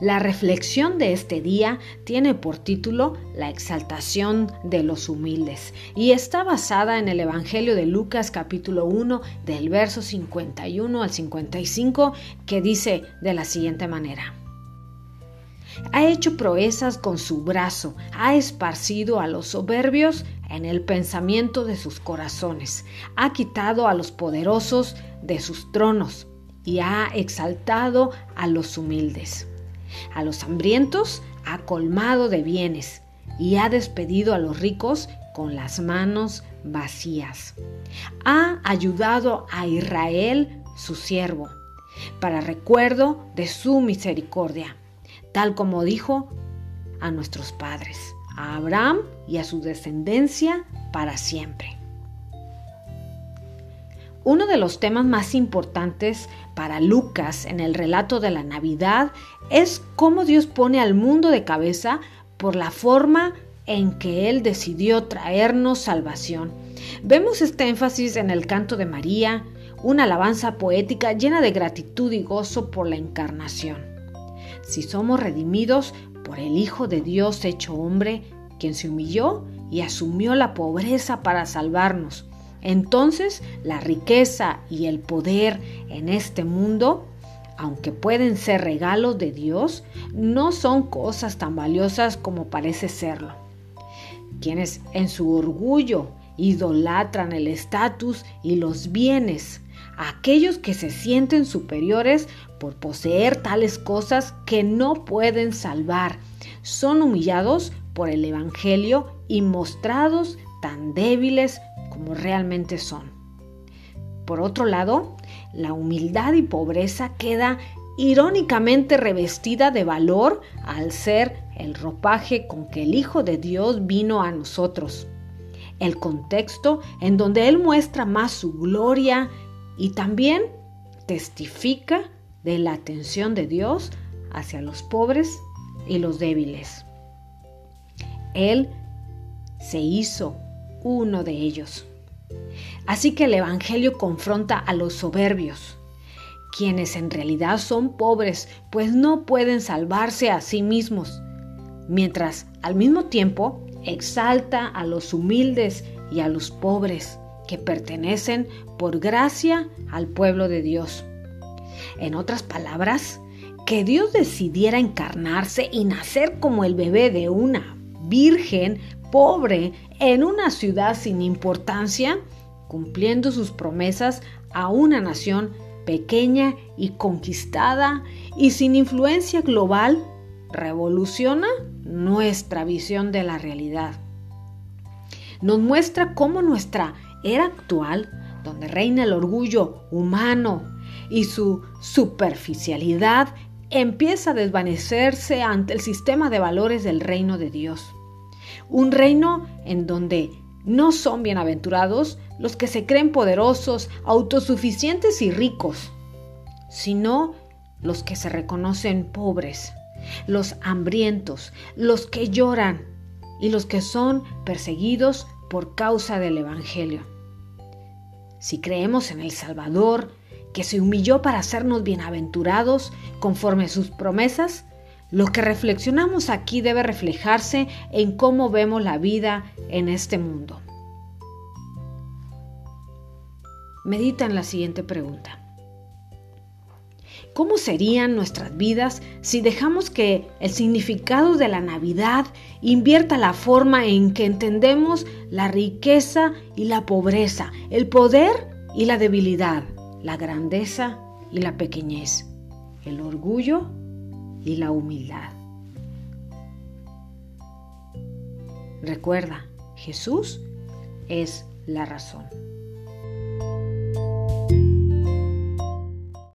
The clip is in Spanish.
La reflexión de este día tiene por título La exaltación de los humildes y está basada en el Evangelio de Lucas capítulo 1 del verso 51 al 55 que dice de la siguiente manera. Ha hecho proezas con su brazo, ha esparcido a los soberbios en el pensamiento de sus corazones, ha quitado a los poderosos de sus tronos y ha exaltado a los humildes. A los hambrientos ha colmado de bienes y ha despedido a los ricos con las manos vacías. Ha ayudado a Israel, su siervo, para recuerdo de su misericordia, tal como dijo a nuestros padres, a Abraham y a su descendencia para siempre. Uno de los temas más importantes para Lucas en el relato de la Navidad es cómo Dios pone al mundo de cabeza por la forma en que Él decidió traernos salvación. Vemos este énfasis en el canto de María, una alabanza poética llena de gratitud y gozo por la encarnación. Si somos redimidos por el Hijo de Dios hecho hombre, quien se humilló y asumió la pobreza para salvarnos, entonces la riqueza y el poder en este mundo, aunque pueden ser regalos de Dios, no son cosas tan valiosas como parece serlo. Quienes en su orgullo idolatran el estatus y los bienes, aquellos que se sienten superiores por poseer tales cosas que no pueden salvar, son humillados por el Evangelio y mostrados tan débiles como realmente son. Por otro lado, la humildad y pobreza queda irónicamente revestida de valor al ser el ropaje con que el Hijo de Dios vino a nosotros. El contexto en donde Él muestra más su gloria y también testifica de la atención de Dios hacia los pobres y los débiles. Él se hizo uno de ellos. Así que el Evangelio confronta a los soberbios, quienes en realidad son pobres, pues no pueden salvarse a sí mismos, mientras al mismo tiempo exalta a los humildes y a los pobres, que pertenecen por gracia al pueblo de Dios. En otras palabras, que Dios decidiera encarnarse y nacer como el bebé de una virgen pobre en una ciudad sin importancia, cumpliendo sus promesas a una nación pequeña y conquistada y sin influencia global, revoluciona nuestra visión de la realidad. Nos muestra cómo nuestra era actual, donde reina el orgullo humano y su superficialidad, empieza a desvanecerse ante el sistema de valores del reino de Dios. Un reino en donde no son bienaventurados los que se creen poderosos, autosuficientes y ricos, sino los que se reconocen pobres, los hambrientos, los que lloran y los que son perseguidos por causa del Evangelio. Si creemos en el Salvador, que se humilló para hacernos bienaventurados conforme a sus promesas, lo que reflexionamos aquí debe reflejarse en cómo vemos la vida en este mundo. Medita en la siguiente pregunta. ¿Cómo serían nuestras vidas si dejamos que el significado de la Navidad invierta la forma en que entendemos la riqueza y la pobreza, el poder y la debilidad, la grandeza y la pequeñez, el orgullo y la humildad. Recuerda, Jesús es la razón.